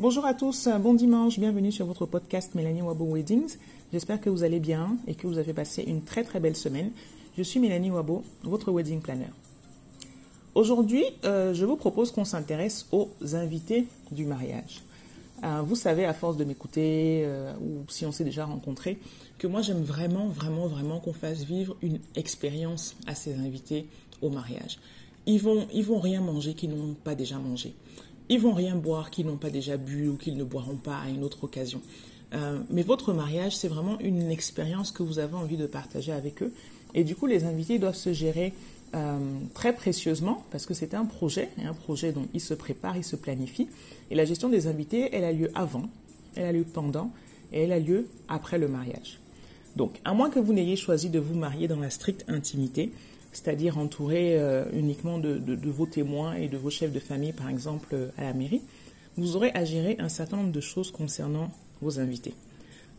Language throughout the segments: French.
Bonjour à tous, bon dimanche, bienvenue sur votre podcast Mélanie Wabo Weddings. J'espère que vous allez bien et que vous avez passé une très très belle semaine. Je suis Mélanie Wabo, votre wedding planner. Aujourd'hui, euh, je vous propose qu'on s'intéresse aux invités du mariage. Euh, vous savez, à force de m'écouter, euh, ou si on s'est déjà rencontré, que moi j'aime vraiment, vraiment, vraiment qu'on fasse vivre une expérience à ces invités au mariage. Ils vont, ils vont rien manger qu'ils n'ont pas déjà mangé. Ils vont rien boire qu'ils n'ont pas déjà bu ou qu'ils ne boiront pas à une autre occasion. mais votre mariage, c'est vraiment une expérience que vous avez envie de partager avec eux. Et du coup, les invités doivent se gérer euh, très précieusement parce que c'est un projet, un projet dont il se prépare, il se planifie. Et la gestion des invités, elle a lieu avant, elle a lieu pendant et elle a lieu après le mariage. Donc, à moins que vous n'ayez choisi de vous marier dans la stricte intimité, c'est-à-dire entouré euh, uniquement de, vos témoins et de vos chefs de famille, par exemple, euh, à la mairie, vous aurez à gérer un certain nombre de choses concernant vos invités.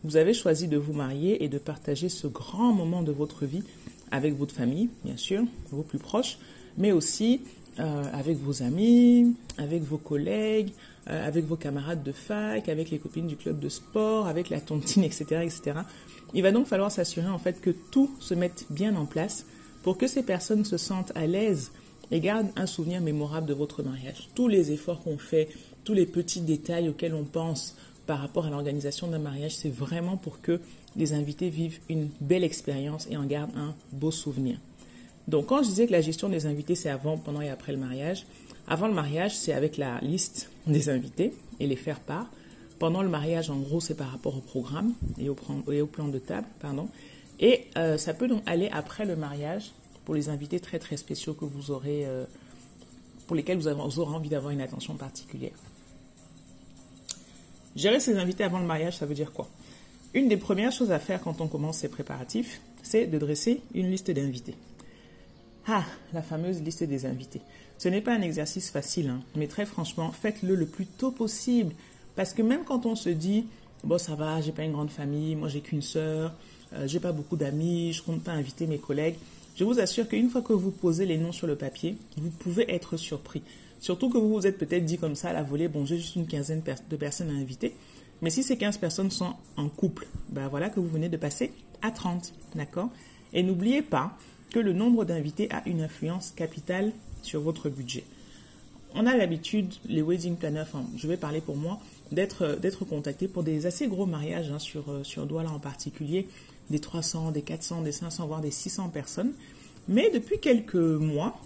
Vous avez choisi de vous marier et de partager ce grand moment de votre vie avec votre famille, bien sûr, vos plus proches, mais aussi euh, avec vos amis, avec vos collègues, avec vos camarades de fac, avec les copines du club de sport, avec la tontine, etc., etc. Il va donc falloir s'assurer en fait que tout se mette bien en place pour que ces personnes se sentent à l'aise et gardent un souvenir mémorable de votre mariage. Tous les efforts qu'on fait, tous les petits détails auxquels on pense par rapport à l'organisation d'un mariage, c'est vraiment pour que les invités vivent une belle expérience et en gardent un beau souvenir. Donc quand je disais que la gestion des invités, c'est avant, pendant et après le mariage, avant le mariage, c'est avec la liste des invités et les faire part. Pendant le mariage, en gros, c'est par rapport au programme et au, plan de table. Pardon. Et euh, ça peut donc aller après le mariage pour les invités très très spéciaux que vous aurez, euh, pour lesquels vous, aurez envie d'avoir une attention particulière. Gérer ses invités avant le mariage, ça veut dire quoi? Une des premières choses à faire quand on commence ces préparatifs, c'est de dresser une liste d'invités. Ah, la fameuse liste des invités. Ce n'est pas un exercice facile, hein, mais très franchement, faites-le le plus tôt possible. Parce que même quand on se dit, bon, ça va, j'ai pas une grande famille, moi j'ai qu'une sœur, euh, j'ai pas beaucoup d'amis, je compte pas inviter mes collègues, je vous assure qu'une fois que vous posez les noms sur le papier, vous pouvez être surpris. Surtout que vous vous êtes peut-être dit comme ça à la volée, bon, j'ai juste une quinzaine de personnes à inviter. Mais si ces 15 personnes sont en couple, ben voilà que vous venez de passer à 30, d'accord? Et n'oubliez pas que le nombre d'invités a une influence capitale sur votre budget. On a l'habitude, les wedding planners, enfin, je vais parler pour moi, d'être d'être contacté pour des assez gros mariages hein, sur euh, sur Douala en particulier, des 300, des 400, des 500, voire des 600 personnes. Mais depuis quelques mois,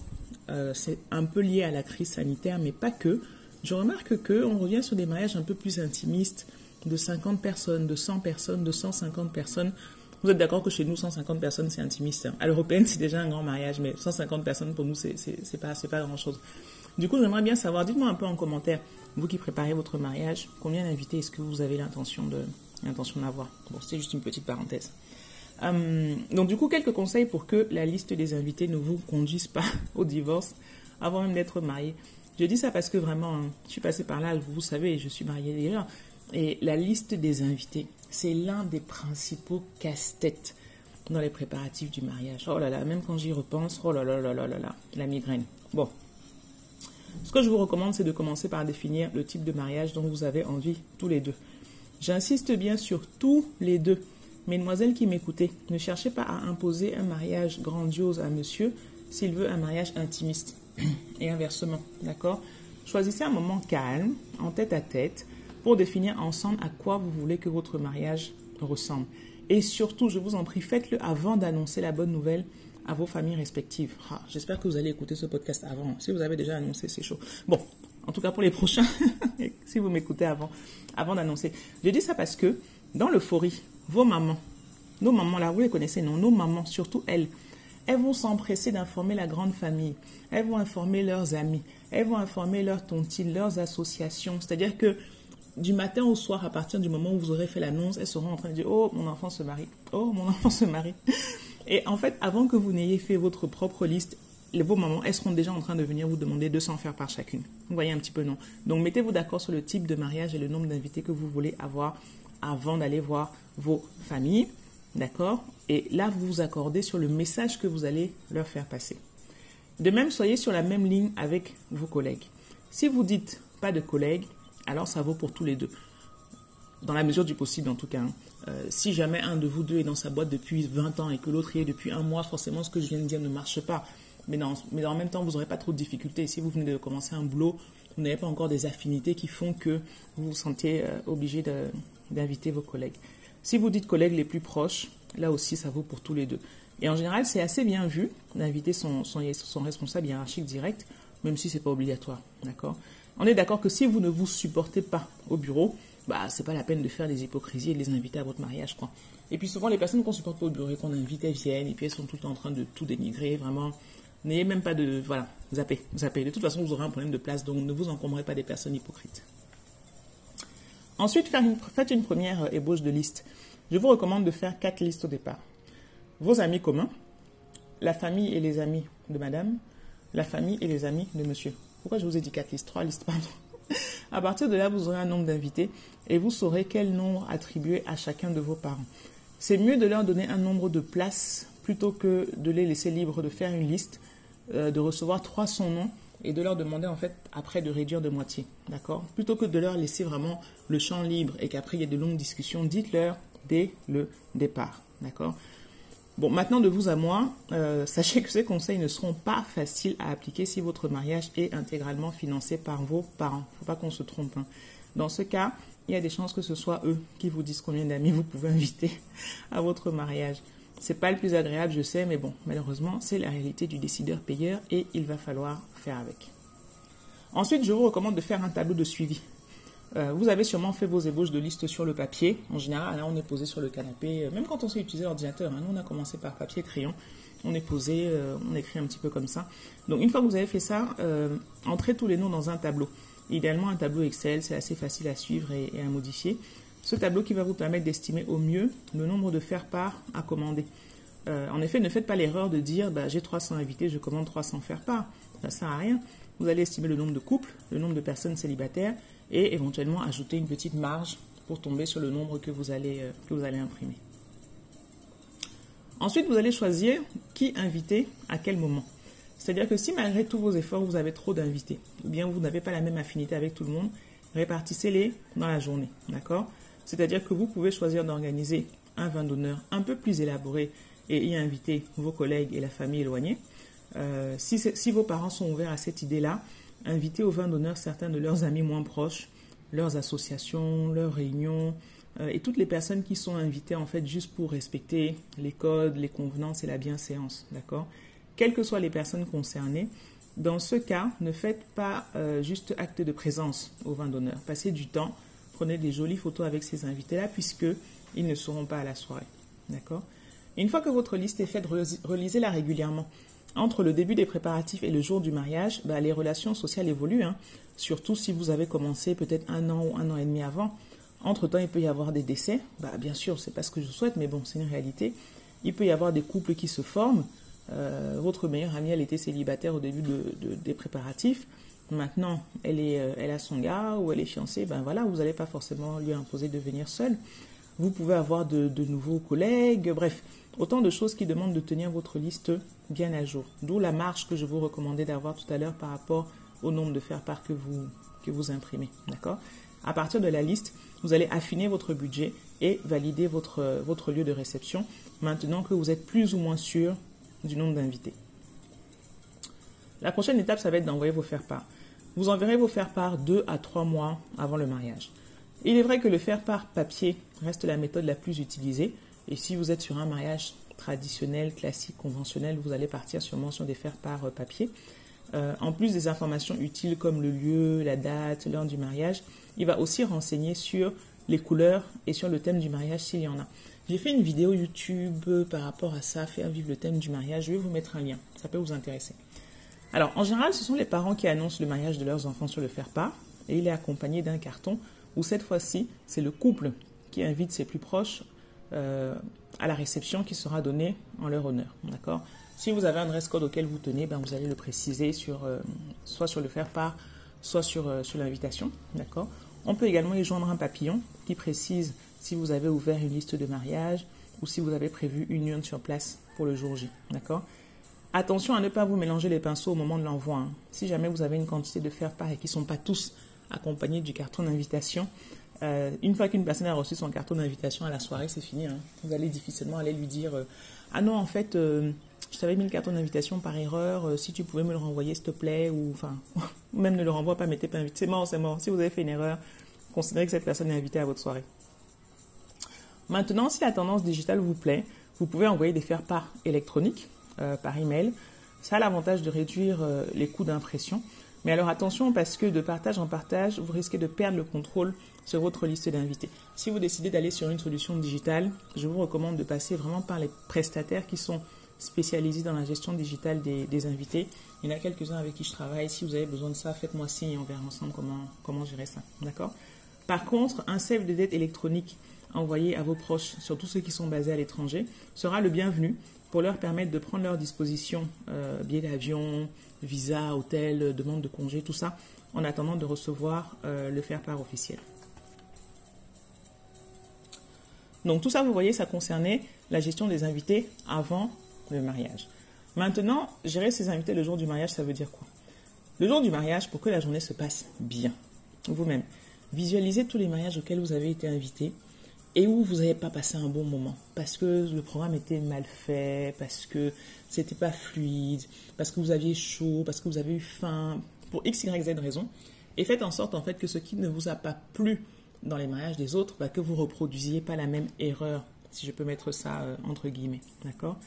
euh, c'est un peu lié à la crise sanitaire, mais pas que. Je remarque que on revient sur des mariages un peu plus intimistes, de 50 personnes, de 100 personnes, de 150 personnes. Vous êtes d'accord que chez nous, 150 personnes, c'est intimiste. Hein. À l'européenne, c'est déjà un grand mariage, mais 150 personnes, pour nous, c'est pas, pas grand-chose. Du coup, j'aimerais bien savoir, dites-moi un peu en commentaire, vous qui préparez votre mariage, combien d'invités est-ce que vous avez l'intention d'avoir? Bon, c'est juste une petite parenthèse. Hum, donc, du coup, quelques conseils pour que la liste des invités ne vous conduise pas au divorce avant même d'être marié. Je dis ça parce que vraiment, hein, je suis passée par là, vous savez, je suis mariée déjà. Et la liste des invités, c'est l'un des principaux casse-têtes dans les préparatifs du mariage. Oh là là, même quand j'y repense, oh là là là là là là, la migraine. Bon. Ce que je vous recommande, c'est de commencer par définir le type de mariage dont vous avez envie tous les deux. J'insiste bien sur tous les deux. Mesdemoiselles qui m'écoutez, ne cherchez pas à imposer un mariage grandiose à monsieur s'il veut un mariage intimiste. Et inversement, d'accord? Choisissez un moment calme, en tête à tête, pour définir ensemble à quoi vous voulez que votre mariage ressemble. Et surtout, je vous en prie, faites-le avant d'annoncer la bonne nouvelle à vos familles respectives. Ah, j'espère que vous allez écouter ce podcast avant. Si vous avez déjà annoncé, c'est chaud. Bon, en tout cas pour les prochains, si vous m'écoutez avant, avant d'annoncer. Je dis ça parce que dans l'euphorie, vos mamans, nos mamans là, vous les connaissez, non? Nos mamans, surtout elles, elles vont s'empresser d'informer la grande famille. Elles vont informer leurs amis. Elles vont informer leurs tontines, leurs associations. C'est-à-dire que du matin au soir, à partir du moment où vous aurez fait l'annonce, elles seront en train de dire Oh, mon enfant se marie. Oh, mon enfant se marie. Et en fait, avant que vous n'ayez fait votre propre liste, vos mamans, elles seront déjà en train de venir vous demander 200 faire par chacune. Vous voyez un petit peu, non? Donc, mettez-vous d'accord sur le type de mariage et le nombre d'invités que vous voulez avoir avant d'aller voir vos familles. D'accord Et là, vous vous accordez sur le message que vous allez leur faire passer. De même, soyez sur la même ligne avec vos collègues. Si vous dites pas de collègues, alors ça vaut pour tous les deux. Dans la mesure du possible, en tout cas. Hein. Euh, si jamais un de vous deux est dans sa boîte depuis 20 ans et que l'autre y est depuis un mois, forcément, ce que je viens de dire ne marche pas. Mais, mais en même temps, vous n'aurez pas trop de difficultés. Si vous venez de commencer un boulot, vous n'avez pas encore des affinités qui font que vous vous sentez euh, obligé d'inviter vos collègues. Si vous dites collègues les plus proches, là aussi, ça vaut pour tous les deux. Et en général, c'est assez bien vu d'inviter son, responsable hiérarchique direct, même si ce n'est pas obligatoire. On est d'accord que si vous ne vous supportez pas au bureau, bah, c'est pas la peine de faire des hypocrisies et de les inviter à votre mariage, quoi. Et puis souvent, les personnes qu'on supporte pas au bureau et qu'on invite, elles viennent, et puis elles sont tout en train de tout dénigrer, vraiment. N'ayez même pas de. Voilà, zappez, zappez. De toute façon, vous aurez un problème de place, donc ne vous encombrez pas des personnes hypocrites. Ensuite, faites une première euh, ébauche de liste. Je vous recommande de faire quatre listes au départ. Vos amis communs, la famille et les amis de madame, la famille et les amis de monsieur. Pourquoi je vous ai dit quatre listes? Trois listes, pardon. À partir de là, vous aurez un nombre d'invités et vous saurez quel nombre attribuer à chacun de vos parents. C'est mieux de leur donner un nombre de places plutôt que de les laisser libres de faire une liste, euh, de recevoir 300 noms et de leur demander en fait après de réduire de moitié. D'accord? Plutôt que de leur laisser vraiment le champ libre et qu'après il y ait de longues discussions, dites-leur dès le départ. D'accord? Bon, maintenant de vous à moi, euh, sachez que ces conseils ne seront pas faciles à appliquer si votre mariage est intégralement financé par vos parents. Il ne faut pas qu'on se trompe. Hein. Dans ce cas, il y a des chances que ce soit eux qui vous disent combien d'amis vous pouvez inviter à votre mariage. C'est pas le plus agréable, je sais, mais bon, malheureusement, c'est la réalité du décideur-payeur et il va falloir faire avec. Ensuite, je vous recommande de faire un tableau de suivi. Euh, vous avez sûrement fait vos ébauches de liste sur le papier. En général, là, on est posé sur le canapé. Euh, même quand on sait utiliser l'ordinateur, hein, nous, on a commencé par papier, crayon. On est posé, euh, on écrit un petit peu comme ça. Donc, une fois que vous avez fait ça, entrez tous les noms dans un tableau. Idéalement, un tableau Excel, c'est assez facile à suivre et, à modifier. Ce tableau qui va vous permettre d'estimer au mieux le nombre de faire-part à commander. en effet, ne faites pas l'erreur de dire bah, j'ai 300 invités, je commande 300 faire-part. Ça ne sert à rien. Vous allez estimer le nombre de couples, le nombre de personnes célibataires et éventuellement ajouter une petite marge pour tomber sur le nombre que vous allez, euh, que vous allez imprimer. Ensuite, vous allez choisir qui inviter à quel moment. C'est-à-dire que si malgré tous vos efforts, vous avez trop d'invités, ou bien vous n'avez pas la même affinité avec tout le monde, répartissez-les dans la journée. D'accord? C'est-à-dire que vous pouvez choisir d'organiser un vin d'honneur un peu plus élaboré et y inviter vos collègues et la famille éloignée. Euh, si, vos parents sont ouverts à cette idée-là, inviter au vin d'honneur certains de leurs amis moins proches, leurs associations, leurs réunions, euh, et toutes les personnes qui sont invitées en fait juste pour respecter les codes, les convenances et la bienséance, d'accord? Quelles que soient les personnes concernées, dans ce cas, ne faites pas euh, juste acte de présence au vin d'honneur. Passez du temps, prenez des jolies photos avec ces invités-là, puisque ils ne seront pas à la soirée, d'accord? Une fois que votre liste est faite, relisez-la régulièrement entre le début des préparatifs et le jour du mariage, bah, les relations sociales évoluent, hein. surtout si vous avez commencé peut-être un an ou un an et demi avant. Entre-temps, il peut y avoir des décès. Bah, bien sûr, c'est pas ce que je souhaite, mais bon, c'est une réalité. Il peut y avoir des couples qui se forment. Euh, votre meilleure amie, elle était célibataire au début des préparatifs. Maintenant, elle, est, euh, elle a son gars ou elle est fiancée. Ben voilà, vous n'allez pas forcément lui imposer de venir seule. Vous pouvez avoir de, nouveaux collègues. Bref, Autant de choses qui demandent de tenir votre liste bien à jour. D'où la marge que je vous recommandais d'avoir tout à l'heure par rapport au nombre de faire-part que vous, que vous imprimez. D'accord? À partir de la liste, vous allez affiner votre budget et valider votre, votre lieu de réception maintenant que vous êtes plus ou moins sûr du nombre d'invités. La prochaine étape, ça va être d'envoyer vos faire-part. Vous enverrez vos faire-part deux à trois mois avant le mariage. Il est vrai que le faire-part papier reste la méthode la plus utilisée, et si vous êtes sur un mariage traditionnel, classique, conventionnel, vous allez partir sûrement sur des faire par euh, papier. Euh, en plus des informations utiles comme le lieu, la date, l'heure du mariage, il va aussi renseigner sur les couleurs et sur le thème du mariage s'il y en a. J'ai fait une vidéo YouTube par rapport à ça, faire vivre le thème du mariage. Je vais vous mettre un lien, ça peut vous intéresser. Alors, en général, ce sont les parents qui annoncent le mariage de leurs enfants sur le faire-part et il est accompagné d'un carton où cette fois-ci, c'est le couple qui invite ses plus proches euh, à la réception qui sera donnée en leur honneur. D'accord? Si vous avez un dress code auquel vous tenez, ben vous allez le préciser sur, euh, soit sur le faire-part, soit sur, euh, sur l'invitation. D'accord? On peut également y joindre un papillon qui précise si vous avez ouvert une liste de mariage ou si vous avez prévu une urne sur place pour le jour J. D'accord? Attention à ne pas vous mélanger les pinceaux au moment de l'envoi. Hein. Si jamais vous avez une quantité de faire-part et qui ne sont pas tous accompagné du carton d'invitation. Euh, une fois qu'une personne a reçu son carton d'invitation à la soirée, c'est fini. Hein. Vous allez difficilement aller lui dire Ah non, en fait, je t'avais mis le carton d'invitation par erreur. si tu pouvais me le renvoyer, s'il te plaît. Ou enfin, même ne le renvoie pas, mettez pas invité. C'est mort, c'est mort. Si vous avez fait une erreur, considérez que cette personne est invitée à votre soirée. Maintenant, si la tendance digitale vous plaît, vous pouvez envoyer des faire-part électroniques euh, par email. Ça a l'avantage de réduire euh, les coûts d'impression. Mais alors attention parce que de partage en partage, vous risquez de perdre le contrôle sur votre liste d'invités. Si vous décidez d'aller sur une solution digitale, je vous recommande de passer vraiment par les prestataires qui sont spécialisés dans la gestion digitale des, invités. Il y en a quelques-uns avec qui je travaille. Si vous avez besoin de ça, faites-moi signe et on verra ensemble comment, comment gérer ça. D'accord? Par contre, un save de dette électronique envoyé à vos proches, surtout ceux qui sont basés à l'étranger, sera le bienvenu pour leur permettre de prendre leur disposition, euh, billets d'avion, visa, hôtel, demande de congé, tout ça, en attendant de recevoir euh, le faire-part officiel. Donc tout ça, vous voyez, ça concernait la gestion des invités avant le mariage. Maintenant, gérer ses invités le jour du mariage, ça veut dire quoi? Le jour du mariage, pour que la journée se passe bien, vous-même, visualisez tous les mariages auxquels vous avez été invité et où vous n'avez pas passé un bon moment? Parce que le programme était mal fait, parce que c'était pas fluide, parce que vous aviez chaud, parce que vous avez eu faim, pour x, y, z raison. Et faites en sorte en fait que ce qui ne vous a pas plu dans les mariages des autres, bah, que vous reproduisiez pas la même erreur, si je peux mettre ça euh, entre guillemets, d'accord?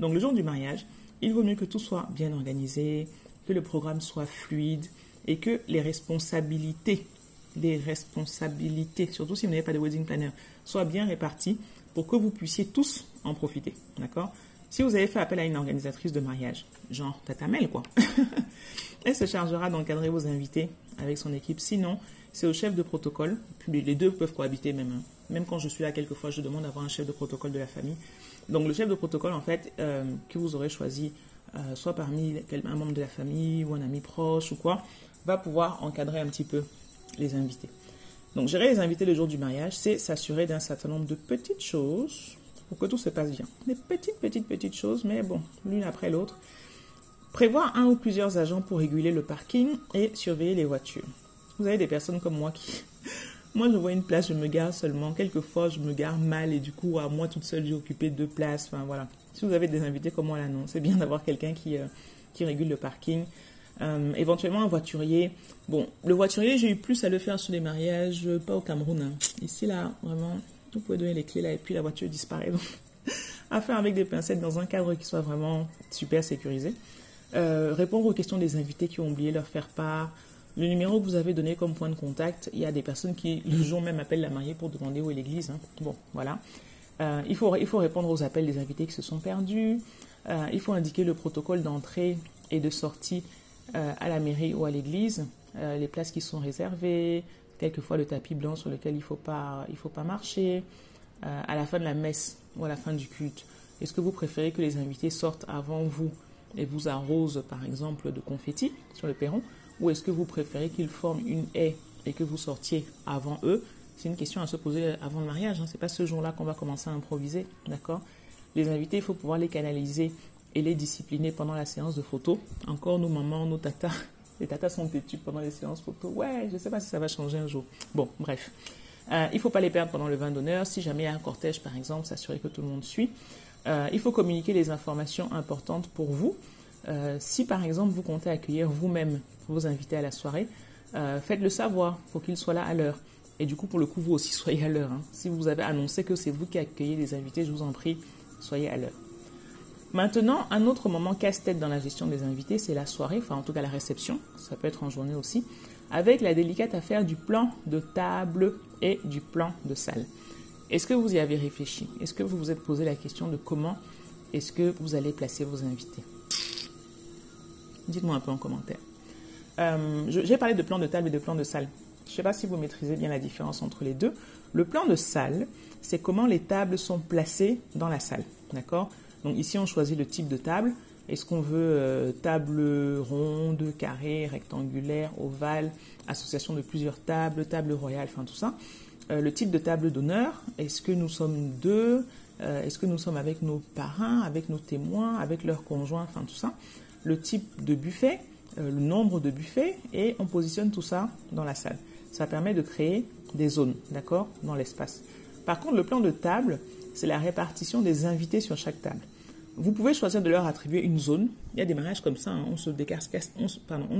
Donc le jour du mariage, il vaut mieux que tout soit bien organisé, que le programme soit fluide et que les responsabilités les responsabilités, surtout si vous n'avez pas de wedding planner, soient bien réparties pour que vous puissiez tous en profiter. D'accord? Si vous avez fait appel à une organisatrice de mariage, genre Tata Mel, quoi, elle se chargera d'encadrer vos invités avec son équipe. Sinon, c'est au chef de protocole. Les deux peuvent cohabiter même. Hein. Même quand je suis là, quelquefois, je demande d'avoir un chef de protocole de la famille. Donc, le chef de protocole, en fait, euh, que vous aurez choisi, euh, soit parmi un membre de la famille ou un ami proche ou quoi, va pouvoir encadrer un petit peu les invités. Donc, gérer les invités le jour du mariage, c'est s'assurer d'un certain nombre de petites choses pour que tout se passe bien. Des petites, petites, petites choses, mais bon, l'une après l'autre. Prévoir un ou plusieurs agents pour réguler le parking et surveiller les voitures. Vous avez des personnes comme moi qui... Moi, je vois une place, je me gare seulement. Quelquefois, je me gare mal et du coup, à moi toute seule, j'ai occupé deux places. Enfin, voilà. Si vous avez des invités comme moi là, non. C'est bien d'avoir quelqu'un qui, euh, qui régule le parking. Euh, éventuellement un voiturier. Bon, le voiturier, j'ai eu plus à le faire sur les mariages, pas au Cameroun. Hein. Ici, là, vraiment, vous pouvez donner les clés là et puis la voiture disparaît. Donc, à faire avec des pincettes dans un cadre qui soit vraiment super sécurisé. Euh, répondre aux questions des invités qui ont oublié leur faire part. Le numéro que vous avez donné comme point de contact, il y a des personnes qui le jour même appellent la mariée pour demander où est l'église. Hein. Bon, voilà. Euh, il, faut, il faut répondre aux appels des invités qui se sont perdus. il faut indiquer le protocole d'entrée et de sortie euh, à la mairie ou à l'église, euh, les places qui sont réservées, quelquefois le tapis blanc sur lequel il ne faut, pas, faut pas marcher, euh, à la fin de la messe ou à la fin du culte. Est-ce que vous préférez que les invités sortent avant vous et vous arrosent par exemple de confettis sur le perron ou est-ce que vous préférez qu'ils forment une haie et que vous sortiez avant eux? C'est une question à se poser avant le mariage. Hein. Ce n'est pas ce jour-là qu'on va commencer à improviser, d'accord? Les invités, il faut pouvoir les canaliser et les discipliner pendant la séance de photo. Encore nos mamans, nos tatas, les tatas sont têtus pendant les séances photo. Ouais, je ne sais pas si ça va changer un jour. Bon, bref. Euh, il ne faut pas les perdre pendant le vin d'honneur. Si jamais il y a un cortège, par exemple, s'assurer que tout le monde suit. Euh, il faut communiquer les informations importantes pour vous. Euh, si par exemple vous comptez accueillir vous-même vos invités à la soirée, faites-le savoir pour qu'ils soient là à l'heure. Et du coup, pour le coup, vous aussi soyez à l'heure. Hein. Si vous avez annoncé que c'est vous qui accueillez les invités, je vous en prie, soyez à l'heure. Maintenant, un autre moment casse-tête dans la gestion des invités, c'est la soirée, enfin en tout cas la réception, ça peut être en journée aussi, avec la délicate affaire du plan de table et du plan de salle. Est-ce que vous y avez réfléchi? Est-ce que vous vous êtes posé la question de comment est-ce que vous allez placer vos invités? Dites-moi un peu en commentaire. Euh, J'ai parlé de plan de table et de plan de salle. Je ne sais pas si vous maîtrisez bien la différence entre les deux. Le plan de salle, c'est comment les tables sont placées dans la salle. D'accord? Donc ici, on choisit le type de table. Est-ce qu'on veut euh, table ronde, carré, rectangulaire, ovale, association de plusieurs tables, table royale, enfin tout ça. Euh, le type de table d'honneur, est-ce que nous sommes deux euh, Est-ce que nous sommes avec nos parrains, avec nos témoins, avec leurs conjoints, enfin tout ça. Le type de buffet, le nombre de buffets et on positionne tout ça dans la salle. Ça permet de créer des zones, d'accord, dans l'espace. Par contre, le plan de table, c'est la répartition des invités sur chaque table. Vous pouvez choisir de leur attribuer une zone. Il y a des mariages comme ça, hein. on, se décarcasse, ne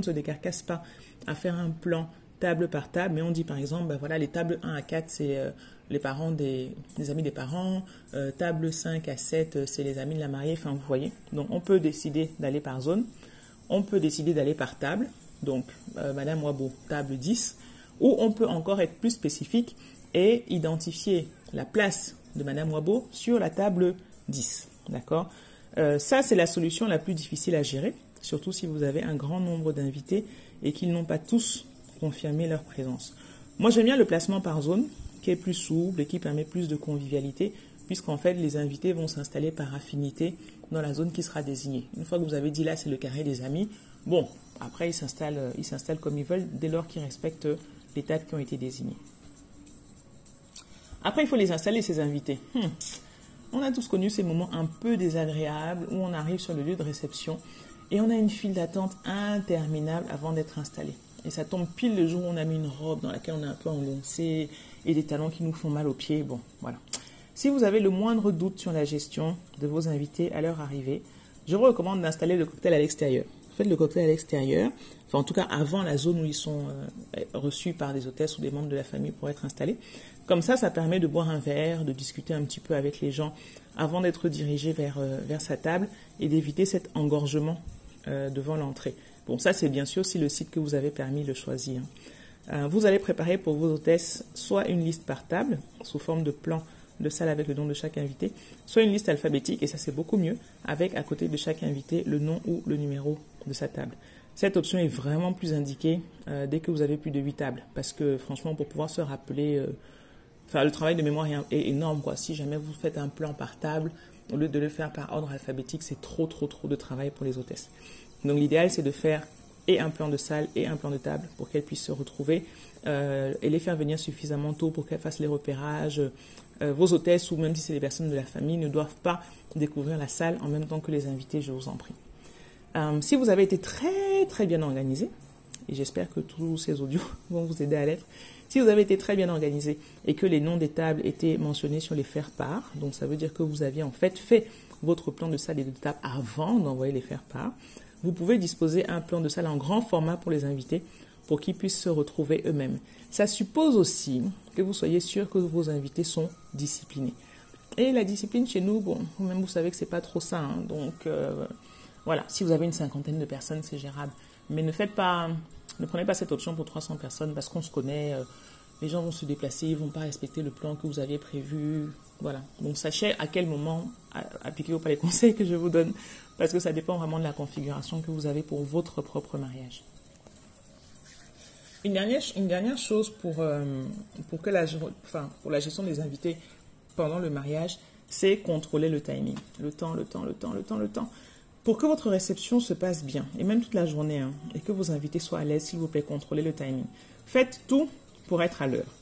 se décarcasse pas à faire un plan table par table, mais on dit par exemple, ben voilà, les tables 1 à 4, c'est euh, les parents des, amis des parents, euh, table 5 à 7, euh, c'est les amis de la mariée, enfin vous voyez. Donc on peut décider d'aller par zone, on peut décider d'aller par table, donc Madame Wabo, table 10, ou on peut encore être plus spécifique et identifier la place de Madame Wabo sur la table 10. D'accord euh, Ça, c'est la solution la plus difficile à gérer, surtout si vous avez un grand nombre d'invités et qu'ils n'ont pas tous confirmé leur présence. Moi, j'aime bien le placement par zone, qui est plus souple et qui permet plus de convivialité, puisqu'en fait, les invités vont s'installer par affinité dans la zone qui sera désignée. Une fois que vous avez dit là, c'est le carré des amis, bon, après, ils s'installent, euh, ils s'installent comme ils veulent dès lors qu'ils respectent les tables qui ont été désignées. Après, il faut les installer, ces invités. Hmm. On a tous connu ces moments un peu désagréables où on arrive sur le lieu de réception et on a une file d'attente interminable avant d'être installé. Et ça tombe pile le jour où on a mis une robe dans laquelle on est un peu engoncé et des talons qui nous font mal aux pieds. Bon, voilà. Si vous avez le moindre doute sur la gestion de vos invités à leur arrivée, je vous recommande d'installer le cocktail à l'extérieur. Faites le cocktail à l'extérieur, en tout cas avant la zone où ils sont euh, reçus par des hôtesses ou des membres de la famille pour être installés. Comme ça, ça permet de boire un verre, de discuter un petit peu avec les gens avant d'être dirigé vers, euh, vers sa table et d'éviter cet engorgement euh, devant l'entrée. Bon, ça c'est bien sûr si le site que vous avez permis le choisir. Euh, vous allez préparer pour vos hôtesses soit une liste par table, sous forme de plan de salle avec le nom de chaque invité, soit une liste alphabétique, et ça c'est beaucoup mieux, avec à côté de chaque invité le nom ou le numéro de sa table. Cette option est vraiment plus indiquée dès que vous avez plus de 8 tables, parce que franchement, pour pouvoir se rappeler Enfin, le travail de mémoire est, énorme, quoi. Si jamais vous faites un plan par table, au lieu de le faire par ordre alphabétique, c'est trop, trop, trop de travail pour les hôtesses. Donc, l'idéal, c'est de faire et un plan de salle et un plan de table pour qu'elles puissent se retrouver euh, et les faire venir suffisamment tôt pour qu'elles fassent les repérages. Euh, vos hôtesses, ou même si c'est des personnes de la famille, ne doivent pas découvrir la salle en même temps que les invités, je vous en prie. Euh, si vous avez été très, très bien organisé, et j'espère que tous ces audios vont vous aider à l'être, si vous avez été très bien organisé et que les noms des tables étaient mentionnés sur les faire-part, donc ça veut dire que vous aviez en fait fait votre plan de salle et de table avant d'envoyer les faire-part, vous pouvez disposer un plan de salle en grand format pour les invités pour qu'ils puissent se retrouver eux-mêmes. Ça suppose aussi que vous soyez sûr que vos invités sont disciplinés. Et la discipline chez nous, bon, vous-même vous savez que c'est pas trop ça. Hein. donc euh, voilà, si vous avez une cinquantaine de personnes, c'est gérable. Mais ne faites pas ne prenez pas cette option pour 300 personnes parce qu'on se connaît. Euh, les gens vont se déplacer, ils vont pas respecter le plan que vous aviez prévu. Voilà. Donc sachez à quel moment appliquez-vous pas les conseils que je vous donne parce que ça dépend vraiment de la configuration que vous avez pour votre propre mariage. Une dernière, chose pour, euh, pour, que la, enfin, pour la gestion des invités pendant le mariage, c'est contrôler le timing. Le temps, le temps, le temps, le temps, le temps. Pour que votre réception se passe bien, et même toute la journée, hein, et que vos invités soient à l'aise, s'il vous plaît, contrôlez le timing. Faites tout pour être à l'heure.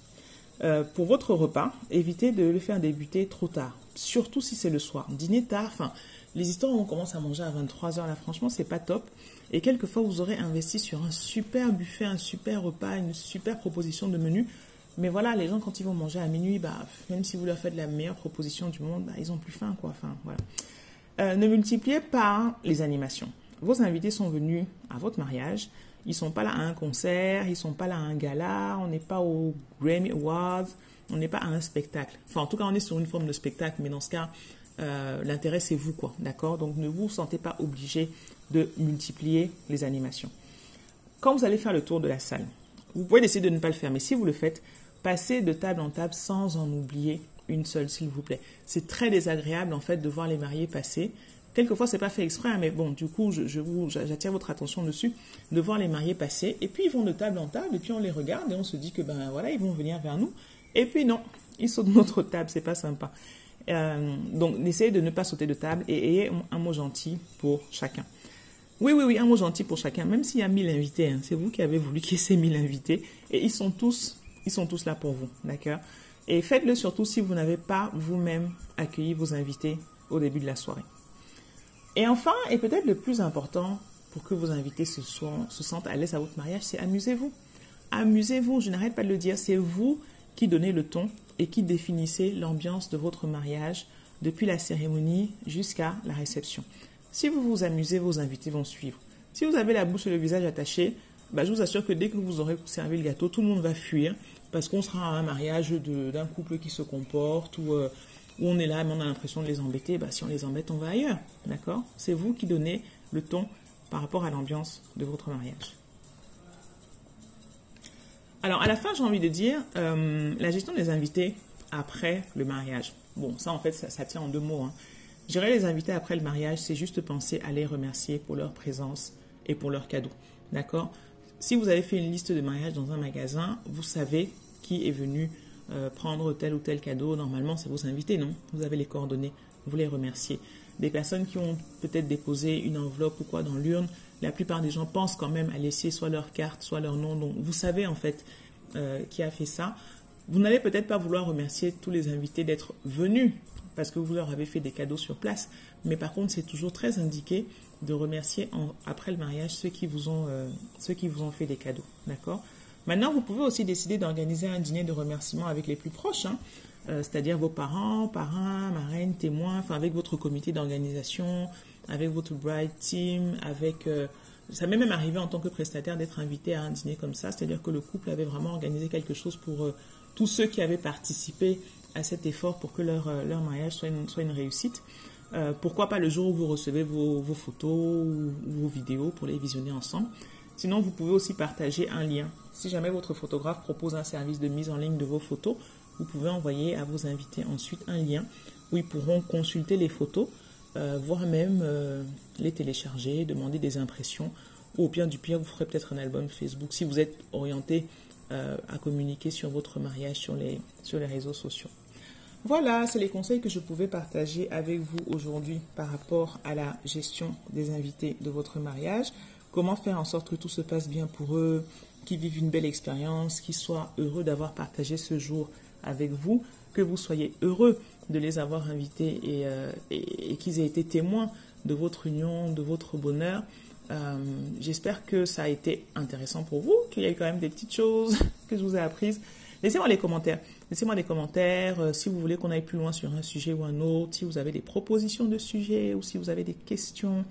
Euh, pour votre repas, évitez de le faire débuter trop tard, surtout si c'est le soir. Dîner tard, enfin, les histoires où on commence à manger à 23h, là, franchement, c'est pas top. Et quelquefois, vous aurez investi sur un super buffet, un super repas, une super proposition de menu. Mais voilà, les gens, quand ils vont manger à minuit, bah, même si vous leur faites la meilleure proposition du monde, bah, ils ont plus faim, quoi. Enfin, voilà. Euh, ne multipliez pas les animations. Vos invités sont venus à votre mariage. Ils ne sont pas là à un concert, ils ne sont pas là à un gala, on n'est pas au Grammy Awards, on n'est pas à un spectacle. Enfin, en tout cas, on est sur une forme de spectacle, mais dans ce cas, euh, l'intérêt, c'est vous, quoi. D'accord? Donc, ne vous sentez pas obligé de multiplier les animations. Quand vous allez faire le tour de la salle, vous pouvez décider de ne pas le faire, mais si vous le faites, passez de table en table sans en oublier une seule, s'il vous plaît. C'est très désagréable, en fait, de voir les mariés passer. Quelquefois, c'est pas fait exprès, hein, mais bon, du coup, je, vous, j'attire votre attention dessus, de voir les mariés passer, et puis ils vont de table en table, et puis on les regarde, et on se dit que, ben voilà, ils vont venir vers nous, et puis non, ils sautent de notre table, c'est pas sympa. Euh, donc, essayez de ne pas sauter de table, et ayez un mot gentil pour chacun. Oui, oui, oui, un mot gentil pour chacun, même s'il y a mille invités, hein. c'est vous qui avez voulu qu'il y ait ces mille invités, et ils sont tous, ils sont tous là pour vous, d'accord? Et faites-le surtout si vous n'avez pas vous-même accueilli vos invités au début de la soirée. Et enfin, et peut-être le plus important, pour que vos invités se, se sentent à l'aise à votre mariage, c'est amusez-vous. Amusez-vous, je n'arrête pas de le dire, c'est vous qui donnez le ton et qui définissez l'ambiance de votre mariage depuis la cérémonie jusqu'à la réception. Si vous vous amusez, vos invités vont suivre. Si vous avez la bouche et le visage attachés, bah, je vous assure que dès que vous aurez servi le gâteau, tout le monde va fuir parce qu'on sera à un mariage d'un couple qui se comporte ou euh, où on est là mais on a l'impression de les embêter. Bah, si on les embête, on va ailleurs. D'accord? C'est vous qui donnez le ton par rapport à l'ambiance de votre mariage. Alors, à la fin, j'ai envie de dire, euh, la gestion des invités après le mariage. Bon, ça, en fait, ça, tient en deux mots. Hein. Gérer les invités après le mariage, c'est juste penser à les remercier pour leur présence et pour leurs cadeaux. D'accord? Si vous avez fait une liste de mariage dans un magasin, vous savez qui est venu euh, prendre tel ou tel cadeau. Normalement, c'est vos invités, non? Vous avez les coordonnées, vous les remerciez. Des personnes qui ont peut-être déposé une enveloppe ou quoi dans l'urne, la plupart des gens pensent quand même à laisser soit leur carte, soit leur nom. Donc, vous savez en fait euh, qui a fait ça. Vous n'allez peut-être pas vouloir remercier tous les invités d'être venus parce que vous leur avez fait des cadeaux sur place. Mais par contre, c'est toujours très indiqué de remercier après le mariage ceux qui vous ont, euh, ceux qui vous ont fait des cadeaux. D'accord? Maintenant, vous pouvez aussi décider d'organiser un dîner de remerciement avec les plus proches, hein. euh, c'est-à-dire vos parents, parrains, marraines, témoins, enfin avec votre comité d'organisation, avec votre bride team, avec... Euh, ça m'est même arrivé en tant que prestataire d'être invité à un dîner comme ça, c'est-à-dire que le couple avait vraiment organisé quelque chose pour tous ceux qui avaient participé à cet effort pour que leur, leur mariage soit une, soit une réussite. Pourquoi pas le jour où vous recevez vos, photos ou, vos vidéos pour les visionner ensemble. Sinon, vous pouvez aussi partager un lien. Si jamais votre photographe propose un service de mise en ligne de vos photos, vous pouvez envoyer à vos invités ensuite un lien où ils pourront consulter les photos, euh, voire même euh, les télécharger, demander des impressions. Ou au pire du pire, vous ferez peut-être un album Facebook si vous êtes orienté euh, à communiquer sur votre mariage sur les réseaux sociaux. Voilà, c'est les conseils que je pouvais partager avec vous aujourd'hui par rapport à la gestion des invités de votre mariage. Comment faire en sorte que tout se passe bien pour eux, qu'ils vivent une belle expérience, qu'ils soient heureux d'avoir partagé ce jour avec vous, que vous soyez heureux de les avoir invités et, euh, qu'ils aient été témoins de votre union, de votre bonheur. Euh, j'espère que ça a été intéressant pour vous, qu'il y a quand même des petites choses que je vous ai apprises. Laissez-moi les commentaires. Laissez-moi des commentaires euh, si vous voulez qu'on aille plus loin sur un sujet ou un autre, si vous avez des propositions de sujets ou si vous avez des questions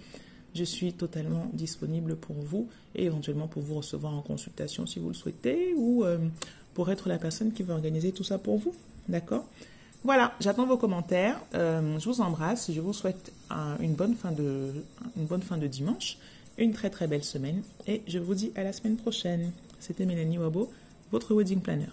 je suis totalement disponible pour vous et éventuellement pour vous recevoir en consultation si vous le souhaitez ou euh, pour être la personne qui va organiser tout ça pour vous. D'accord? Voilà, j'attends vos commentaires. Euh, je vous embrasse. Je vous souhaite une, bonne fin de, une bonne fin de dimanche, une très très belle semaine et je vous dis à la semaine prochaine. C'était Mélanie Wabo, votre wedding planner.